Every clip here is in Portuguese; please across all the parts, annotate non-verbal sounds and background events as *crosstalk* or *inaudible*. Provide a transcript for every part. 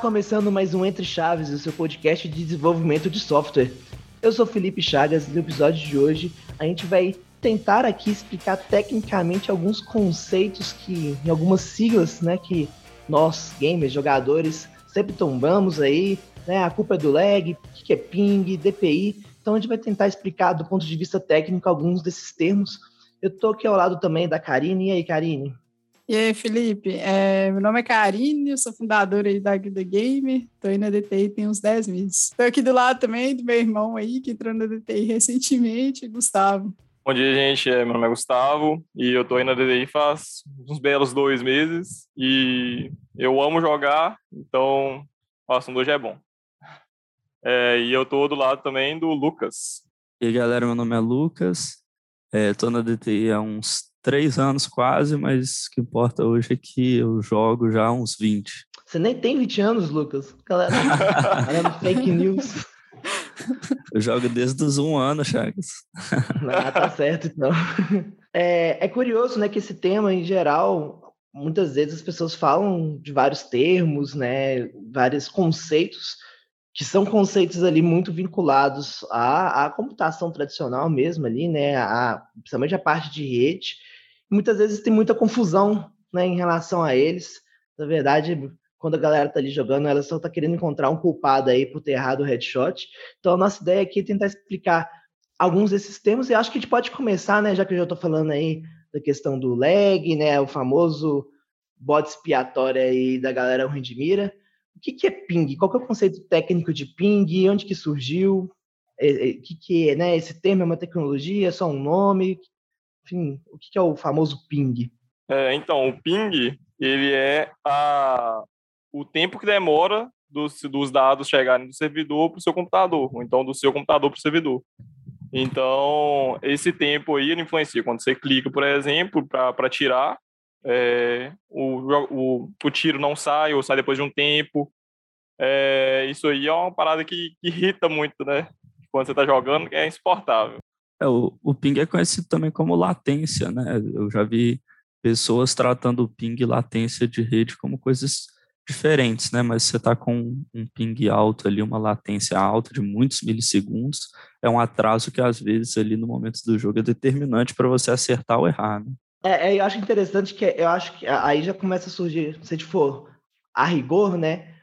Começando mais um Entre Chaves, o seu podcast de desenvolvimento de software. Eu sou Felipe Chagas e no episódio de hoje a gente vai tentar aqui explicar tecnicamente alguns conceitos que, em algumas siglas, né, que nós, gamers, jogadores, sempre tombamos aí, né, a culpa é do lag, o que é ping, DPI, então a gente vai tentar explicar do ponto de vista técnico alguns desses termos. Eu tô aqui ao lado também da Karine, e aí Karine? E aí, Felipe? É, meu nome é Karine, eu sou fundadora aí da Guilda Gamer, tô aí na DTI tem uns 10 meses. Tô aqui do lado também do meu irmão aí, que entrou na DTI recentemente, Gustavo. Bom dia, gente. É, meu nome é Gustavo e eu tô aí na DTI faz uns belos dois meses e eu amo jogar, então o assunto hoje é bom. É, e eu tô do lado também do Lucas. E aí, galera, meu nome é Lucas, é, tô na DTI há uns três anos quase, mas o que importa hoje é que eu jogo já há uns 20. Você nem tem 20 anos, Lucas. Galera, galera *laughs* fake news. Eu jogo desde os um ano, Chagas. Ah, tá certo, então. É, é curioso, né, que esse tema, em geral, muitas vezes as pessoas falam de vários termos, né, vários conceitos, que são conceitos ali muito vinculados à, à computação tradicional mesmo ali, né, a, principalmente a parte de rede, muitas vezes tem muita confusão né, em relação a eles. Na verdade, quando a galera tá ali jogando, ela só tá querendo encontrar um culpado aí por ter errado o headshot. Então, a nossa ideia aqui é tentar explicar alguns desses termos e acho que a gente pode começar, né, já que eu já tô falando aí da questão do lag, né, o famoso bode expiatório aí da galera ruim de mira. O que, que é ping? Qual que é o conceito técnico de ping? Onde que surgiu? É, é, o que, que é, né? Esse termo é uma tecnologia, é só um nome? Enfim, o que é o famoso ping? É, então, o ping, ele é a, o tempo que demora dos, dos dados chegarem do servidor para o seu computador, ou então do seu computador para o servidor. Então, esse tempo aí ele influencia. Quando você clica, por exemplo, para tirar, é, o, o, o tiro não sai, ou sai depois de um tempo. É, isso aí é uma parada que, que irrita muito, né? Quando você está jogando, é insuportável. É, o, o ping é conhecido também como latência, né? Eu já vi pessoas tratando o ping e latência de rede como coisas diferentes, né? Mas você está com um ping alto ali, uma latência alta de muitos milissegundos, é um atraso que às vezes ali no momento do jogo é determinante para você acertar ou errar, né? É, é, eu acho interessante que eu acho que aí já começa a surgir, se a gente for a rigor, né?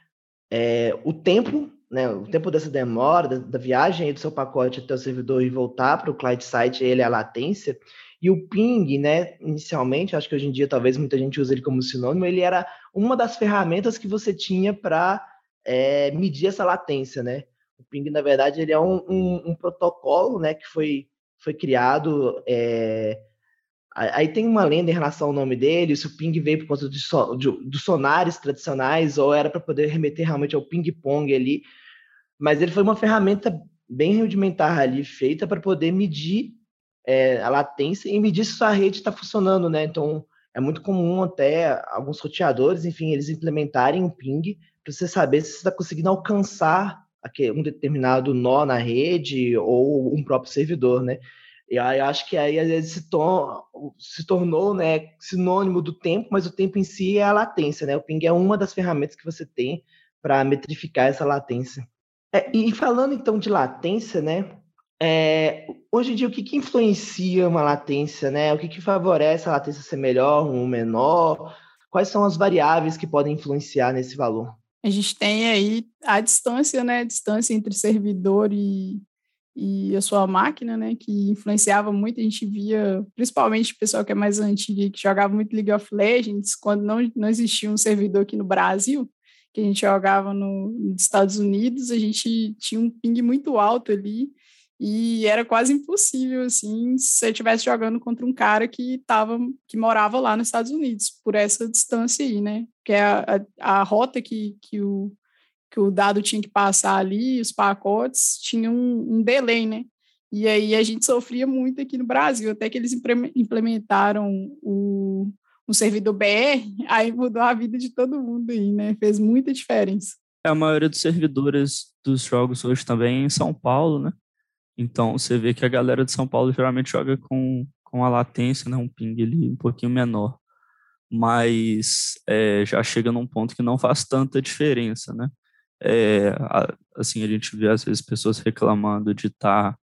É, o tempo né, o tempo dessa demora, da, da viagem do seu pacote até o servidor e voltar para o client site, ele é a latência. E o ping, né, inicialmente, acho que hoje em dia talvez muita gente use ele como sinônimo, ele era uma das ferramentas que você tinha para é, medir essa latência, né? O ping, na verdade, ele é um, um, um protocolo, né, que foi, foi criado é, Aí tem uma lenda em relação ao nome dele, se o ping veio por conta so, dos sonares tradicionais ou era para poder remeter realmente ao ping-pong ali. Mas ele foi uma ferramenta bem rudimentar ali, feita para poder medir é, a latência e medir se sua rede está funcionando, né? Então, é muito comum até alguns roteadores, enfim, eles implementarem um ping para você saber se você está conseguindo alcançar um determinado nó na rede ou um próprio servidor, né? E aí acho que aí às vezes se, tor se tornou né, sinônimo do tempo, mas o tempo em si é a latência, né? O ping é uma das ferramentas que você tem para metrificar essa latência. É, e falando então de latência, né? É, hoje em dia, o que, que influencia uma latência, né? O que, que favorece a latência ser melhor ou menor? Quais são as variáveis que podem influenciar nesse valor? A gente tem aí a distância, né? A distância entre servidor e, e a sua máquina, né, que influenciava muito, a gente via, principalmente o pessoal que é mais antigo, que jogava muito League of Legends, quando não, não existia um servidor aqui no Brasil, que a gente jogava no, nos Estados Unidos, a gente tinha um ping muito alto ali, e era quase impossível, assim, se você estivesse jogando contra um cara que, tava, que morava lá nos Estados Unidos, por essa distância aí, né, que é a, a, rota que, que o que o dado tinha que passar ali, os pacotes, tinha um, um delay, né? E aí a gente sofria muito aqui no Brasil, até que eles implementaram o, um servidor BR, aí mudou a vida de todo mundo aí, né? Fez muita diferença. É, a maioria dos servidores dos jogos hoje também é em São Paulo, né? Então você vê que a galera de São Paulo geralmente joga com, com a latência, né? Um ping ali um pouquinho menor. mas é, já chega num ponto que não faz tanta diferença, né? É, assim, a gente vê às vezes pessoas reclamando de estar tá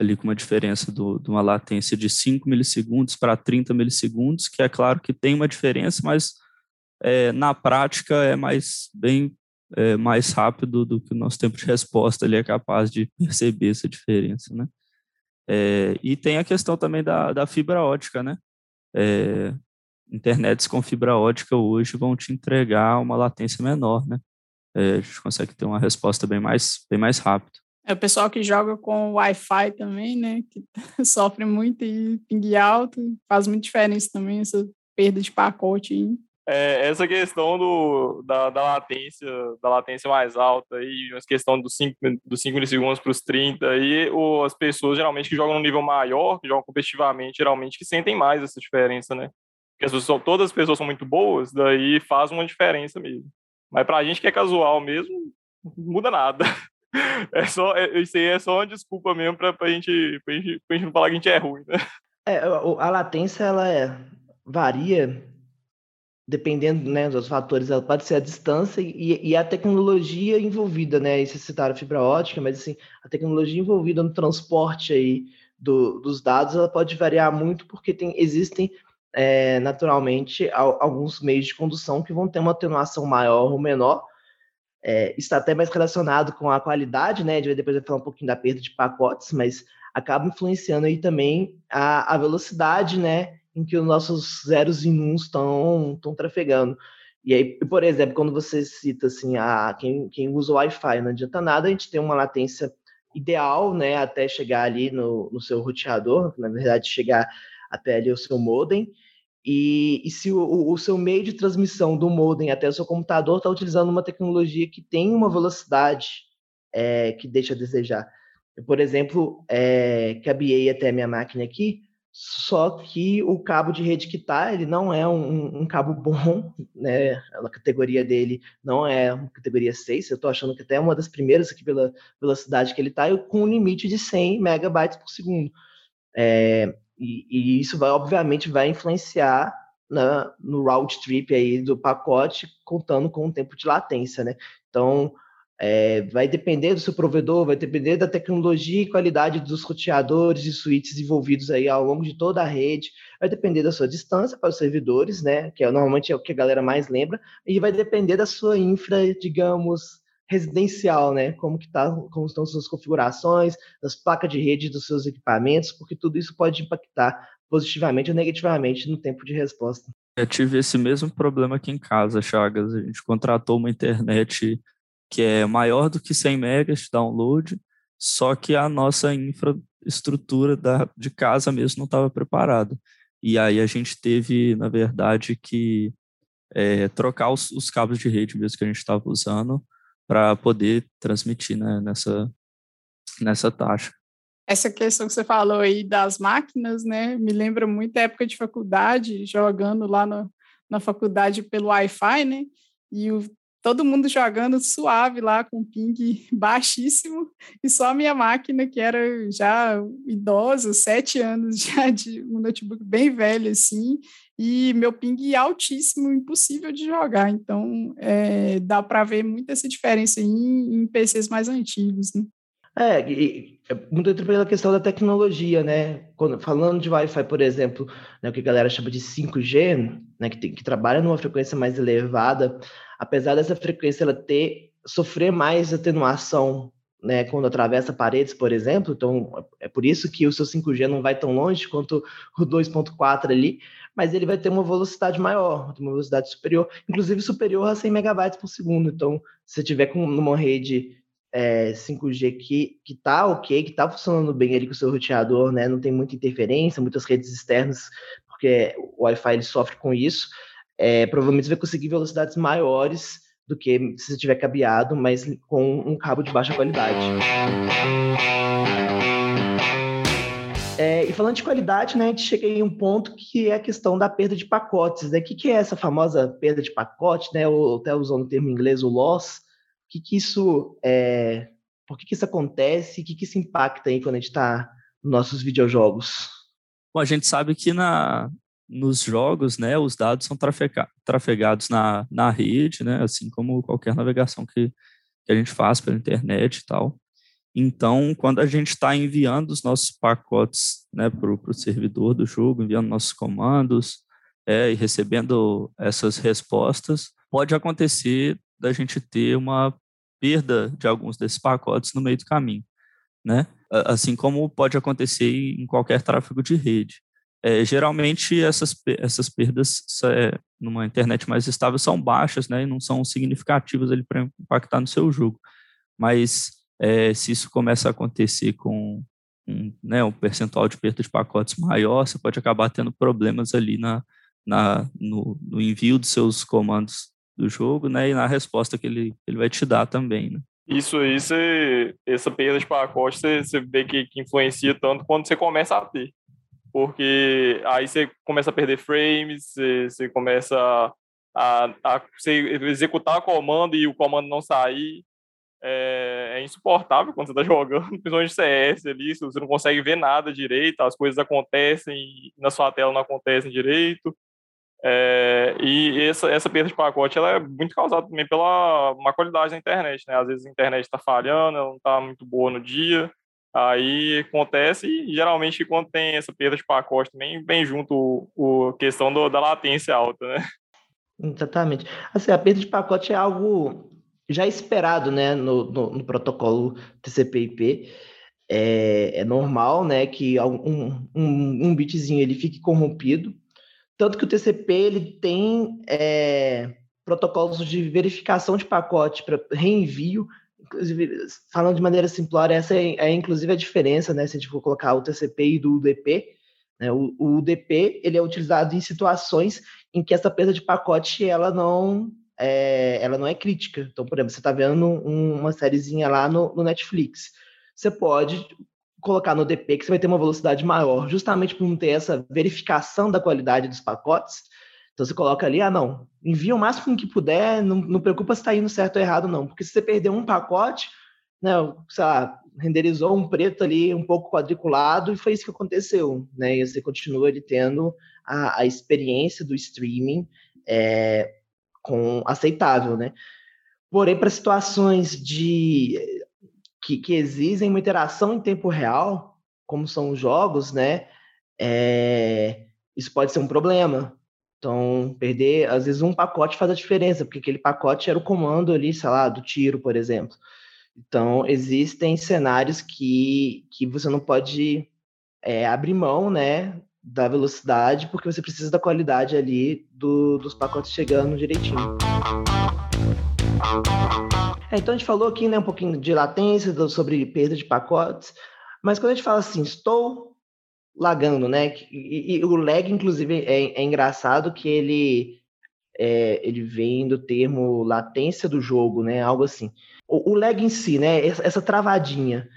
ali com uma diferença do, de uma latência de 5 milissegundos para 30 milissegundos, que é claro que tem uma diferença, mas é, na prática é mais bem é, mais rápido do que o nosso tempo de resposta ele é capaz de perceber essa diferença, né? É, e tem a questão também da, da fibra ótica, né? É, internets com fibra ótica hoje vão te entregar uma latência menor, né? É, a gente consegue ter uma resposta bem mais, bem mais rápido. É o pessoal que joga com Wi-Fi também, né? Que *laughs* sofre muito e ping alto, faz muita diferença também essa perda de pacote. É, essa questão do, da, da latência, da latência mais alta e a questão dos 5 dos cinco milissegundos para os 30 aí, as pessoas geralmente que jogam no nível maior, que jogam competitivamente, geralmente que sentem mais essa diferença, né? Porque as pessoas, todas as pessoas são muito boas, daí faz uma diferença mesmo. Mas pra gente que é casual mesmo, não muda nada. *laughs* *laughs* É só, é, isso aí é só uma desculpa mesmo pra, pra, gente, gente, gente não falar que a gente é ruim, né? É, a latência, ela é, varia dependendo né, dos fatores, ela pode ser a distância e, e a tecnologia envolvida, né? E vocês citaram fibra ótica, mas assim, a tecnologia envolvida no transporte aí do, dos dados, ela pode variar muito porque tem, existem é, naturalmente alguns meios de condução que vão ter uma atenuação maior ou menor. É, está até mais relacionado com a qualidade, né? A gente vai depois falar um pouquinho da perda de pacotes, mas acaba influenciando aí também a, a velocidade, né? em que os nossos zeros e uns estão trafegando. E aí, por exemplo, quando você cita assim, a, quem, quem usa o Wi-Fi não adianta nada, a gente tem uma latência ideal, né, até chegar ali no, no seu roteador, na verdade, chegar até ali o seu modem. E, e se o, o, seu meio de transmissão do modem até o seu computador está utilizando uma tecnologia que tem uma velocidade é, que deixa a desejar. Eu, por exemplo, é, cabeei até a minha máquina aqui, só que o cabo de rede que tá, ele não é um, um, cabo bom, né? A categoria dele não é uma categoria 6, eu tô achando que até é uma das primeiras aqui pela velocidade que ele tá, com um limite de 100 megabytes por segundo. É, e, e, isso vai, obviamente, vai influenciar na, no round trip aí do pacote, contando com o tempo de latência, né? Então, é, vai depender do seu provedor, vai depender da tecnologia e qualidade dos roteadores e switches envolvidos aí ao longo de toda a rede, vai depender da sua distância para os servidores, né, que é, normalmente é o que a galera mais lembra, e vai depender da sua infra, digamos, residencial, né, como que tá, como estão suas configurações, das placas de rede dos seus equipamentos, porque tudo isso pode impactar positivamente ou negativamente no tempo de resposta. Eu tive esse mesmo problema aqui em casa, Chagas. A gente contratou uma internet que é maior do que 100 megas de download, só que a nossa infraestrutura da, de casa mesmo não estava preparada. E aí a gente teve, na verdade, que é, trocar os, os, cabos de rede mesmo que a gente estava usando para poder transmitir né, nessa, nessa taxa. Essa questão que você falou aí das máquinas, né, me lembra muito a época de faculdade, jogando lá no, na faculdade pelo Wi-Fi, né, e o todo mundo jogando suave lá com ping *laughs* baixíssimo e só a minha máquina que era já idosa, sete anos *laughs* já de um notebook bem velho assim e meu ping altíssimo, impossível de jogar. Então é, dá para ver muito essa diferença em, em PCs mais antigos. Né? É, e, é muito pela questão da tecnologia, né? Quando, falando de Wi-Fi, por exemplo, né, o que a galera chama de 5G, né, que, tem, que trabalha numa frequência mais elevada, apesar dessa frequência ela ter sofrer mais atenuação né, quando atravessa paredes, por exemplo, então é por isso que o seu 5G não vai tão longe quanto o 2.4 ali, mas ele vai ter uma velocidade maior, uma velocidade superior, inclusive superior a 100 megabytes por segundo. Então, se você tiver com uma rede é, 5G que, que tá ok, que tá funcionando bem ali com o seu roteador, né, não tem muita interferência, muitas redes externas, porque o Wi-Fi ele sofre com isso, é, provavelmente você vai conseguir velocidades maiores do que se você tiver cabeado, mas com um cabo de baixa qualidade. Falando de qualidade, né, a gente chega em um ponto que é a questão da perda de pacotes. Né? O que, que é essa famosa perda de pacote, né, ou até usando o termo em inglês, o loss? O que, que isso é, por que, que isso acontece? O que, que isso impacta aí quando a gente está nos nossos videojogos? Bom, a gente sabe que na, nos jogos, né, os dados são trafega trafegados na, na rede, né, assim como qualquer navegação que, que a gente faz pela internet e tal. Então, quando a gente está enviando os nossos pacotes né, para o servidor do jogo, enviando nossos comandos é, e recebendo essas respostas, pode acontecer da gente ter uma perda de alguns desses pacotes no meio do caminho, né? Assim como pode acontecer em qualquer tráfego de rede. É, geralmente essas, essas perdas é, numa internet mais estável são baixas, né, e não são significativas ali para impactar no seu jogo. Mas é, se isso começa a acontecer com um, né, um percentual de perda de pacotes maior, você pode acabar tendo problemas ali na, na, no, no envio dos seus comandos do jogo, né, e na resposta que ele, ele vai te dar também, né. Isso aí, você, essa perda de pacote, você, você vê que, que influencia tanto quando você começa a ter porque aí você começa a perder frames, você, você começa a, a você executar o comando e o comando não sair. É, é insuportável quando você está *laughs* jogando, principalmente CS ali, você não consegue ver nada direito, as coisas acontecem na sua tela não acontecem direito. É, e essa, essa perda de pacote ela é muito causada também pela má qualidade da internet, né? Às vezes a internet está falhando, ela não está muito boa no dia, Aí acontece e geralmente quando tem essa perda de pacote também vem junto o questão do, da latência alta, né? Exatamente. Assim, a perda de pacote é algo já esperado, né, no, no, no protocolo TCP/IP. É, é, normal, né, que um, um, um bitzinho ele fique corrompido. Tanto que o TCP ele tem é, protocolos de verificação de pacote para reenvio inclusive, falando de maneira simplória, essa é, é, inclusive a diferença, né? Se a gente for colocar o TCP e do UDP, né? O, o UDP ele é utilizado em situações em que essa perda de pacote ela não é, ela não é crítica. Então, por exemplo, você está vendo um, uma sériezinha lá no, no, Netflix, você pode colocar no UDP que você vai ter uma velocidade maior, justamente por não ter essa verificação da qualidade dos pacotes. Então você coloca ali, ah, não, envia o máximo que puder, não, não preocupa se está indo certo ou errado, não. Porque se você perder um pacote, né, sei lá, renderizou um preto ali um pouco quadriculado e foi isso que aconteceu, né? E você continua ali tendo a, a experiência do streaming é, com aceitável, né? Porém, para situações de que, que, exigem uma interação em tempo real, como são os jogos, né? É, isso pode ser um problema, então, perder, às vezes, um pacote faz a diferença, porque aquele pacote era o comando ali, sei lá, do tiro, por exemplo. Então, existem cenários que, que você não pode é, abrir mão, né, da velocidade, porque você precisa da qualidade ali do, dos pacotes chegando direitinho. É, então, a gente falou aqui, né, um pouquinho de latência, sobre perda de pacotes, mas quando a gente fala assim, estou lagando, né? E, e o lag, inclusive, é, é engraçado que ele, é, ele vem do termo latência do jogo, né? Algo assim. O, o lag em si, né? Essa, essa, travadinha,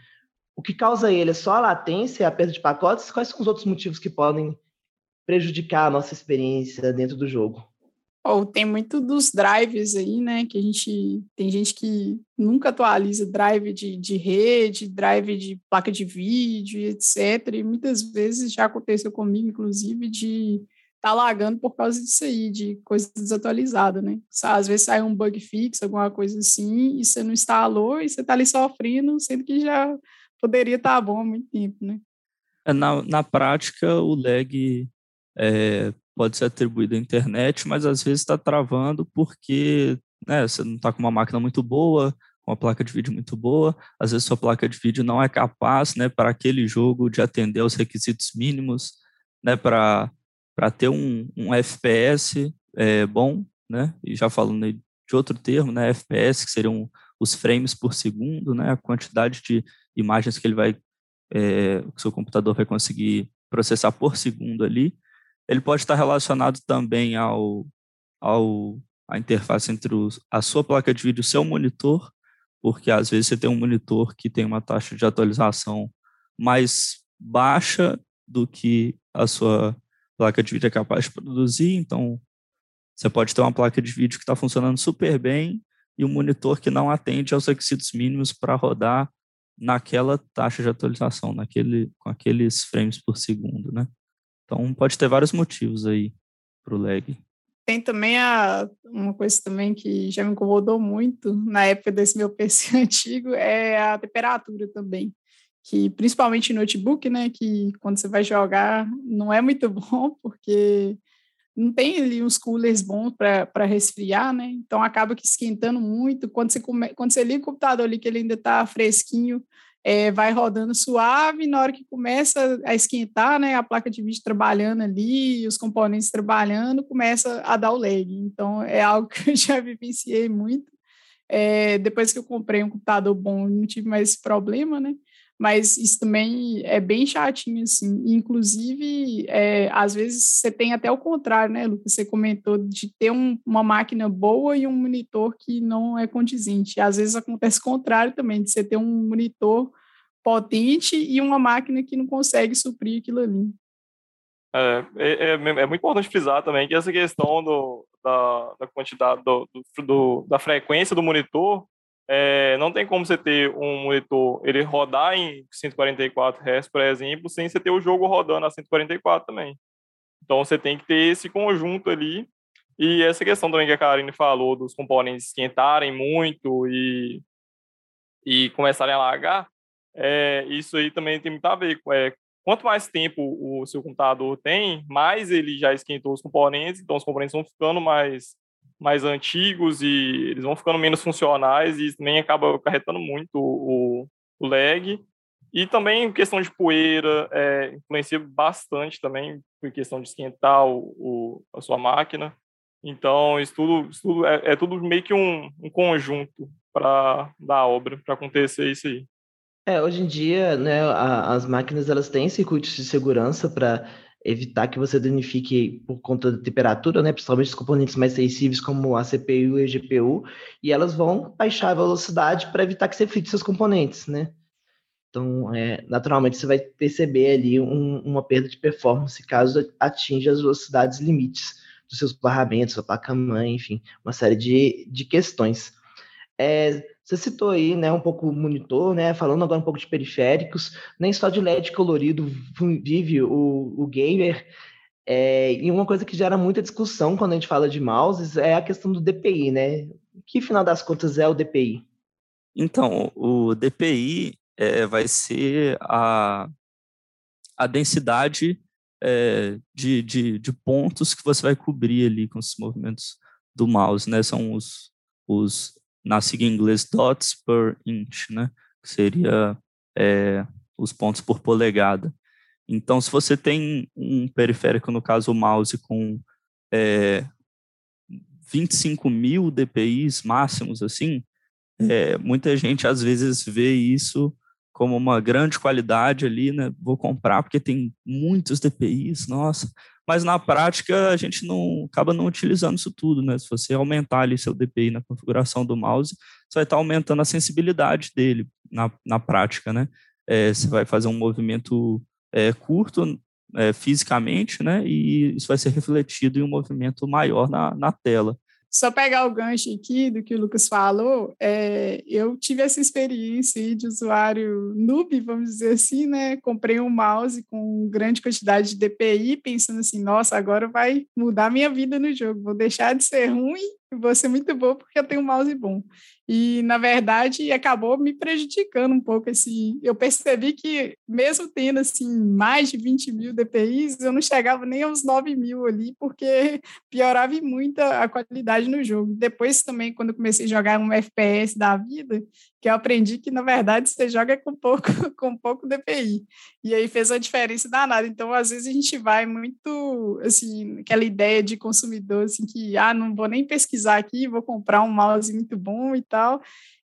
o que causa ele é só a latência, a perda de pacotes? Quais são os outros motivos que podem prejudicar a nossa experiência dentro do jogo? Ou tem muito dos drives aí, né? Que a gente tem gente que nunca atualiza drive de, de rede, drive de placa de vídeo, etc. E muitas vezes já aconteceu comigo, inclusive, de tá lagando por causa disso aí, de coisa desatualizada, né? Às vezes sai um bug fix, alguma coisa assim, e você não instalou e você tá ali sofrendo, sendo que já poderia estar tá bom há muito tempo, né? É, na, na prática, o lag é, pode ser atribuído à internet, mas às vezes está travando porque né, você não está com uma máquina muito boa, uma placa de vídeo muito boa, às vezes sua placa de vídeo não é capaz, né, para aquele jogo de atender aos requisitos mínimos, né, para ter um, um FPS é, bom, né, e já falando de outro termo, né, FPS, que seriam os frames por segundo, né, a quantidade de imagens que ele vai, é, que seu computador vai conseguir processar por segundo ali, ele pode estar relacionado também ao, ao a interface entre os, a sua placa de vídeo e o seu monitor, porque às vezes você tem um monitor que tem uma taxa de atualização mais baixa do que a sua placa de vídeo é capaz de produzir, então você pode ter uma placa de vídeo que está funcionando super bem e um monitor que não atende aos requisitos mínimos para rodar naquela taxa de atualização, naquele, com aqueles frames por segundo, né? Então pode ter vários motivos aí para o lag. Tem também a, uma coisa também que já me incomodou muito na época desse meu *laughs* PC antigo, é a temperatura também. Que principalmente notebook, né? Que quando você vai jogar não é muito *laughs* bom, porque não tem ali uns coolers bons para resfriar, né? Então acaba que esquentando muito. Quando você, come, quando você liga o computador ali, que ele ainda está fresquinho, é, vai rodando suave, na hora que começa a esquentar, né? A placa de vídeo trabalhando ali, os componentes trabalhando, começa a dar o lag. Então é algo *laughs* que eu já vivenciei muito. É, depois que eu comprei um computador bom, não tive mais esse problema, né? Mas isso também é bem chatinho, assim. Inclusive, é, às vezes você tem até o contrário, né, Lucas? Você comentou de ter um, uma máquina boa e um monitor que não é condizente. Às vezes acontece o contrário também, de você ter um monitor potente e uma máquina que não consegue suprir aquilo ali. É, é, é, é muito importante frisar também que essa questão do, da, da quantidade, do, do, da frequência do monitor é, não tem como você ter um monitor, ele rodar em 144 Hz, por exemplo, sem você ter o jogo rodando a 144 também. Então você tem que ter esse conjunto ali. E essa questão também que a Karine falou dos componentes esquentarem muito e, e começarem a largar, é, isso aí também tem muito a ver. É, quanto mais tempo o seu computador tem, mais ele já esquentou os componentes, então os componentes vão ficando mais mais antigos e eles vão ficando menos funcionais e isso também acaba acarretando muito o, o lag. E também questão de poeira é, influencia bastante também, por questão de esquentar o, o, a sua máquina. Então, isso tudo, isso tudo é, é, tudo meio que um, um conjunto para da obra, para acontecer isso aí. É, hoje em dia, né, a, as máquinas elas têm circuitos de segurança para evitar que você danifique por conta da temperatura, né, principalmente os componentes mais sensíveis como a CPU e a GPU, e elas vão baixar a velocidade para evitar que você frite seus componentes, né? Então, é, naturalmente, você vai perceber ali um, uma perda de performance caso atinja as velocidades limites dos seus barramentos, sua placa-mãe, enfim, uma série de, de questões. É, você citou aí, né, um pouco o monitor, né, falando agora um pouco de periféricos, nem só de LED colorido vive o, o gamer, é, e uma coisa que gera muita discussão quando a gente fala de mouses é a questão do DPI, né? Que, final das contas, é o DPI? Então, o DPI é, vai ser a, a densidade é, de, de, de, pontos que você vai cobrir ali com os movimentos do mouse, né? São os, os na sigla em inglês dots per inch, né? Que seria é, os pontos por polegada. Então, se você tem um periférico, no caso o mouse, com é, 25 mil DPIs máximos, assim, é, muita gente às vezes vê isso como uma grande qualidade ali, né? Vou comprar porque tem muitos DPIs, nossa, mas na prática a gente não acaba não utilizando isso tudo, né? Se você aumentar ali seu DPI na configuração do mouse, você vai estar aumentando a sensibilidade dele na, na prática, né? É, você vai fazer um movimento é, curto é, fisicamente, né? E isso vai ser refletido em um movimento maior na, na tela. Só pegar o gancho aqui do que o Lucas falou, é, eu tive essa experiência de usuário noob, vamos dizer assim, né? Comprei um mouse com grande quantidade de DPI, pensando assim, nossa, agora vai mudar minha vida no jogo, vou deixar de ser ruim e vou ser muito bom porque eu tenho um mouse bom. E, na verdade, acabou me prejudicando um pouco. Assim, eu percebi que, mesmo tendo assim, mais de 20 mil DPIs, eu não chegava nem aos 9 mil ali, porque *laughs* piorava muito a qualidade no jogo. Depois, também, quando eu comecei a jogar um FPS da vida, que eu aprendi que, na verdade, você joga com pouco, *laughs* com pouco DPI. E aí fez a diferença danada. Então, às vezes, a gente vai muito, assim, aquela ideia de consumidor, assim, que, ah, não vou nem pesquisar aqui, vou comprar um mouse muito bom e tal,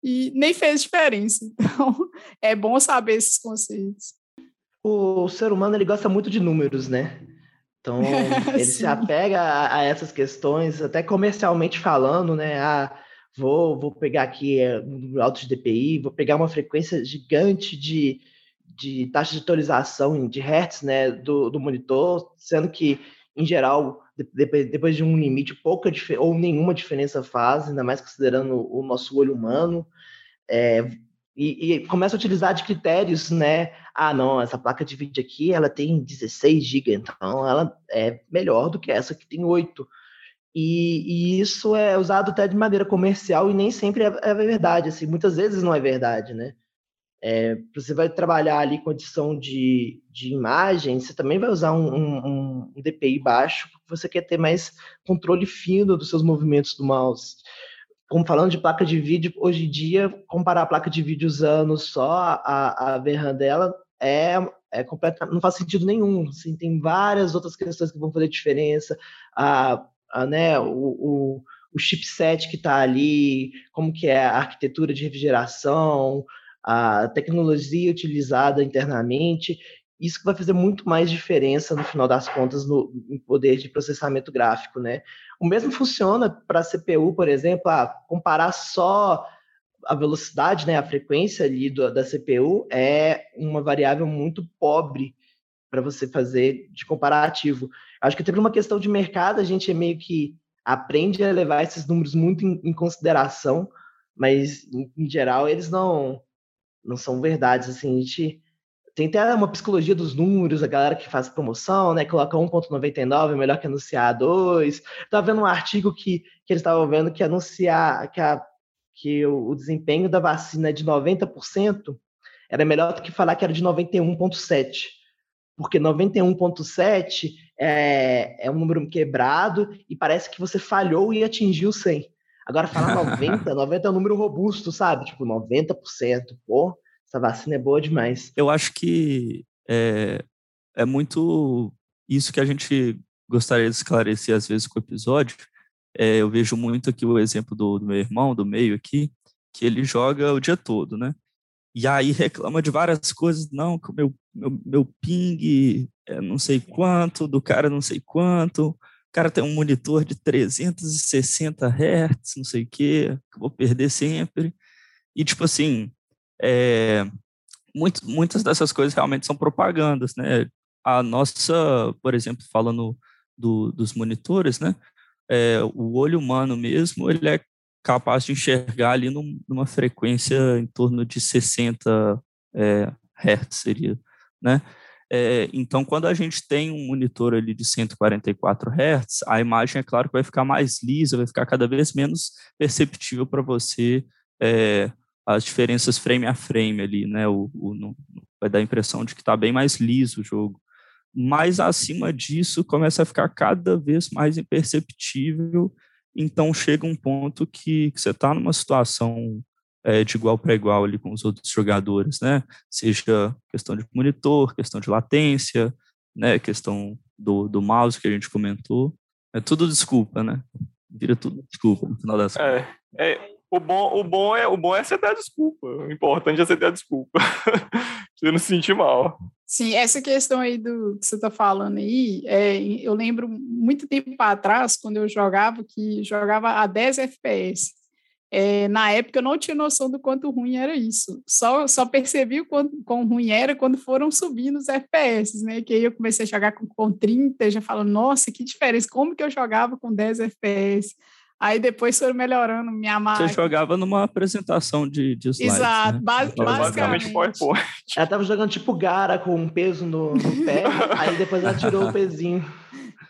e nem fez diferença. *laughs* Então, é bom saber esses conceitos. O ser humano, ele gosta muito de números, né? Então, *laughs* ele se apega a, a, essas questões, até comercialmente falando, né? Ah, vou, vou pegar aqui é, um alto de DPI, vou pegar uma frequência gigante de, de taxa de atualização de hertz, né, do, do monitor, sendo que, em geral, depois de um limite, pouca ou nenhuma diferença faz, ainda mais considerando o nosso olho humano. É, e, e começa a utilizar de critérios, né? Ah, não, essa placa de vídeo aqui, ela tem 16 GB, então ela é melhor do que essa que tem 8. E, e, isso é usado até de maneira comercial e nem sempre é, é verdade, assim, muitas vezes não é verdade, né? É, você vai trabalhar ali com edição de, de imagem, você também vai usar um, um, um, DPI baixo, porque você quer ter mais controle fino dos seus movimentos do mouse. Como falando de placa de vídeo, hoje em dia, comparar a placa de vídeo usando só a, a VRAM dela é, é completa, não faz sentido nenhum. Assim, tem várias outras questões que vão fazer diferença. A, a, né, o, o, o chipset que está ali, como que é a arquitetura de refrigeração, a tecnologia utilizada internamente, isso vai fazer muito mais diferença no final das contas no, no poder de processamento gráfico, né? O mesmo funciona para a CPU, por exemplo, a comparar só a velocidade, né, a frequência ali do, da CPU é uma variável muito pobre para você fazer de comparativo. Acho que teve uma questão de mercado, a gente é meio que aprende a levar esses números muito em, em consideração, mas em, em geral eles não não são verdades, assim, a gente tem até uma psicologia dos números, a galera que faz promoção, né, coloca 1.99, é melhor que anunciar 2. Estava vendo um artigo que, que eles estavam vendo que anunciar que, a, que o, o desempenho da vacina é de 90% era melhor do que falar que era de 91.7, porque 91.7 é, é um número quebrado e parece que você falhou e atingiu 100. Agora, falar *laughs* 90, 90 é um número robusto, sabe? Tipo, 90%. Pô, essa vacina é boa demais. Eu acho que é, é muito isso que a gente gostaria de esclarecer às vezes com o episódio. É, eu vejo muito aqui o exemplo do, do meu irmão, do meio aqui, que ele joga o dia todo, né? E aí reclama de várias coisas, não, que o meu, meu, meu ping é não sei quanto, do cara não sei quanto, cara tem um monitor de 360 Hz, não sei o quê, que vou perder sempre. E, tipo assim, é, muito, muitas dessas coisas realmente são propagandas, né? A nossa, por exemplo, falando do, dos monitores, né? É, o olho humano mesmo, ele é capaz de enxergar ali num, numa frequência em torno de 60 é, Hz, seria, né? É, então, quando a gente tem um monitor ali de 144 Hz, a imagem, é claro, que vai ficar mais lisa, vai ficar cada vez menos perceptível para você é, as diferenças frame a frame ali, né? O, o no, vai dar a impressão de que está bem mais liso o jogo. Mas acima disso, começa a ficar cada vez mais imperceptível. Então, chega um ponto que, que você está numa situação é, de igual para igual ali com os outros jogadores, né? Seja questão de monitor, questão de latência, né? Questão do, do mouse que a gente comentou. É tudo desculpa, né? Vira tudo desculpa no final das é, contas. É, o bom, o bom é o bom é você dar desculpa. O importante é você dar desculpa. *laughs* você não se sentir mal. Sim, essa questão aí do que você está falando aí, é, eu lembro muito tempo atrás, quando eu jogava, que jogava a 10 FPS é, na época eu não tinha noção do quanto ruim era isso. Só, só percebi o quanto quão ruim era quando foram subindo os FPS, né? Que aí eu comecei a jogar com, com 30, já falando, nossa, que diferença, como que eu jogava com 10 FPS? Aí depois foram melhorando minha máquina. Você jogava numa apresentação de, de slides, Exato, né? bas basicamente. PowerPoint. Ela tava jogando tipo Gara com um peso no, no pé, *laughs* aí depois ela tirou o pezinho.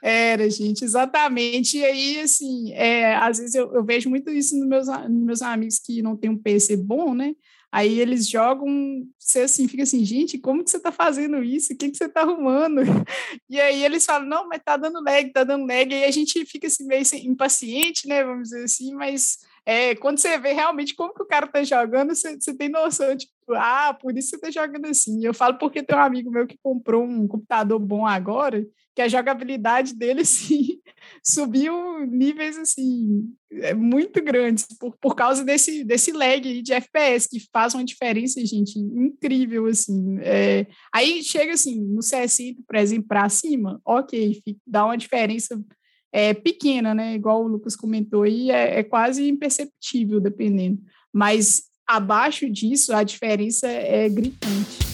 Era, gente, exatamente. E aí, assim, é, às vezes eu, eu vejo muito isso nos meus, nos meus amigos que não têm um PC bom, né? Aí eles jogam, você assim, fica assim, gente, como que você está fazendo isso? O que, que você está arrumando? *laughs* E aí eles falam, não, mas tá dando lag, tá dando lag. E aí a gente fica assim, meio impaciente, né? Vamos dizer assim, mas é, quando você vê realmente como que o cara tá jogando, você, você tem noção, tipo, ah, por isso você tá jogando assim. Eu falo porque tem um amigo meu que comprou um computador bom agora, que a jogabilidade dele, *laughs* subiu níveis, assim, é, muito grandes, por, por causa desse, desse lag de FPS, que faz uma diferença, gente, incrível, assim. É, aí chega, assim, no CS, por exemplo, para cima, ok, dá uma diferença é pequena, né? Igual o Lucas comentou aí, é, é quase imperceptível, dependendo. Mas abaixo disso, a diferença é gritante.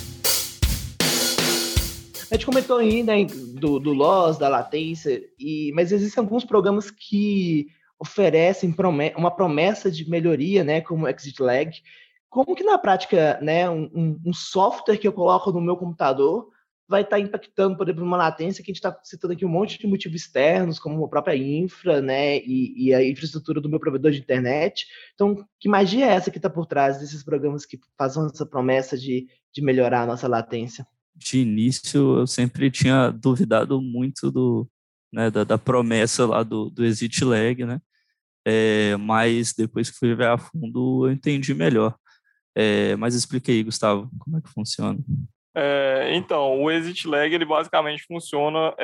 A gente comentou ainda do, do loss, da latência, e, mas existem alguns programas que oferecem uma promessa de melhoria, né, como Exit Lag, como que na prática, né, um, um software que eu coloco no meu computador vai estar tá impactando, por exemplo, uma latência que a gente está citando aqui um monte de motivos externos, como a própria infra, né, e, e, a infraestrutura do meu provedor de internet. Então, que magia é essa que está por trás desses programas que fazem essa promessa de, de melhorar a nossa latência? De início, eu sempre tinha duvidado muito do, né, da, da promessa lá do, do exit lag, né, é, mas depois que fui ver a fundo, eu entendi melhor. É, mas explique aí, Gustavo, como é que funciona. É, então, o exit lag ele basicamente funciona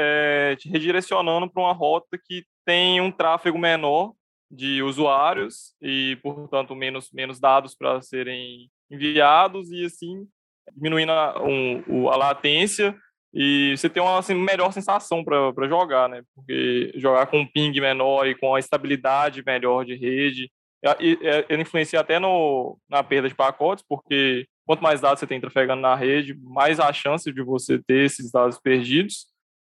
te redirecionando para uma rota que tem um tráfego menor de usuários e, portanto, menos, menos dados para serem enviados e, assim, diminuindo a, um, a latência e você tem uma assim, melhor sensação para jogar, né? Porque jogar com um ping menor e com a estabilidade melhor de rede, ele influencia até no, na perda de pacotes, porque quanto mais dados você tem trafegando na rede, mais a chance de você ter esses dados perdidos.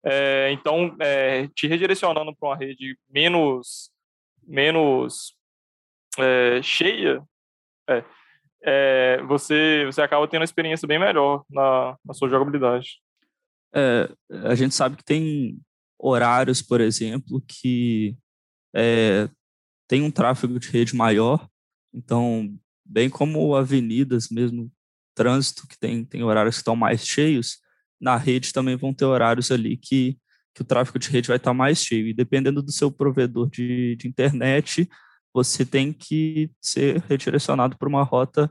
É, então, é, te redirecionando para uma rede menos, menos é, cheia, é, é, você, você acaba tendo uma experiência bem melhor na, na sua jogabilidade. É, a gente sabe que tem horários, por exemplo, que tem um tráfego de rede maior, então, bem como avenidas mesmo, trânsito que tem, tem horários que estão mais cheios, na rede também vão ter horários ali que, que o tráfego de rede vai estar mais cheio. E dependendo do seu provedor de, de internet, você tem que ser redirecionado para uma rota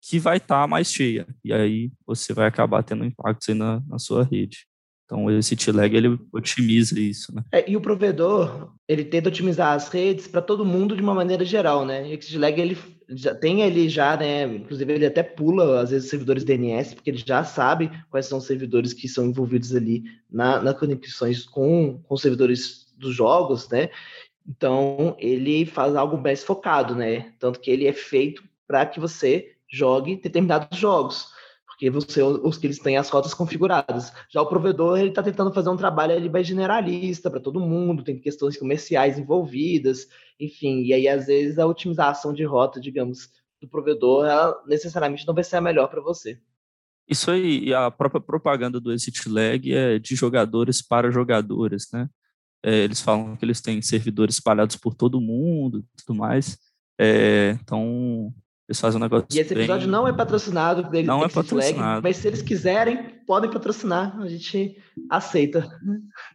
que vai estar mais cheia. E aí você vai acabar tendo impactos na, na sua rede. Então, esse T-Lag, ele otimiza isso, né? É, e o provedor, ele tenta otimizar as redes para todo mundo de uma maneira geral, né? E o T-Lag, ele já tem ele já, né? Inclusive, ele até pula, às vezes, servidores DNS, porque ele já sabe quais são os servidores que são envolvidos ali na, na conexões com, com servidores dos jogos, né? Então, ele faz algo mais focado, né? Tanto que ele é feito para que você jogue determinados jogos porque você os que eles têm as rotas configuradas. Já o provedor ele está tentando fazer um trabalho ele vai generalista para todo mundo, tem questões comerciais envolvidas, enfim, e aí às vezes a otimização de rota, digamos, do provedor, ela necessariamente não vai ser a melhor para você. Isso aí, e a própria propaganda do Exit Lag é de jogadores para jogadores, né? É, eles falam que eles têm servidores espalhados por todo mundo tudo mais. É, então, eles fazem um negócio. E esse episódio bem... não é patrocinado por Não é patrocinado. Flag, mas se eles quiserem, podem patrocinar. A gente aceita.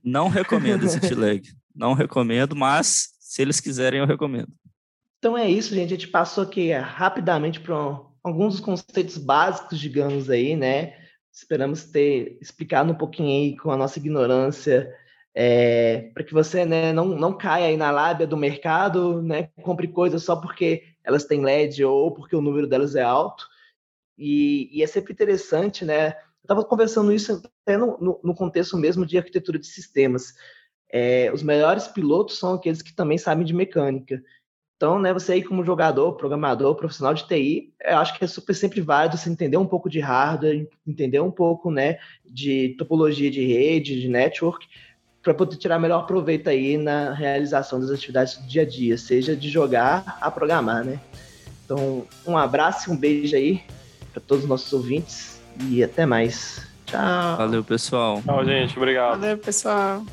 Não recomendo esse *laughs* flag. Não recomendo, mas se eles quiserem, eu recomendo. Então é isso, gente. A gente passou aqui é, rapidamente para alguns dos conceitos básicos, digamos aí, né? Esperamos ter explicado um pouquinho aí com a nossa ignorância é, para que você né, não, não caia aí na lábia do mercado, né, compre coisas só porque elas têm LED ou porque o número delas é alto. E, e é sempre interessante, né? Eu estava conversando isso até no, no, no, contexto mesmo de arquitetura de sistemas. É, os melhores pilotos são aqueles que também sabem de mecânica. Então, né, você aí como jogador, programador, profissional de TI, eu acho que é super sempre válido você entender um pouco de hardware, entender um pouco, né, de topologia de rede, de network, para poder tirar melhor proveito aí na realização das atividades do dia a dia, seja de jogar a programar, né? Então, um abraço e um beijo aí para todos os nossos ouvintes e até mais. Tchau. Valeu, pessoal. Tchau, gente. Obrigado. Valeu, pessoal.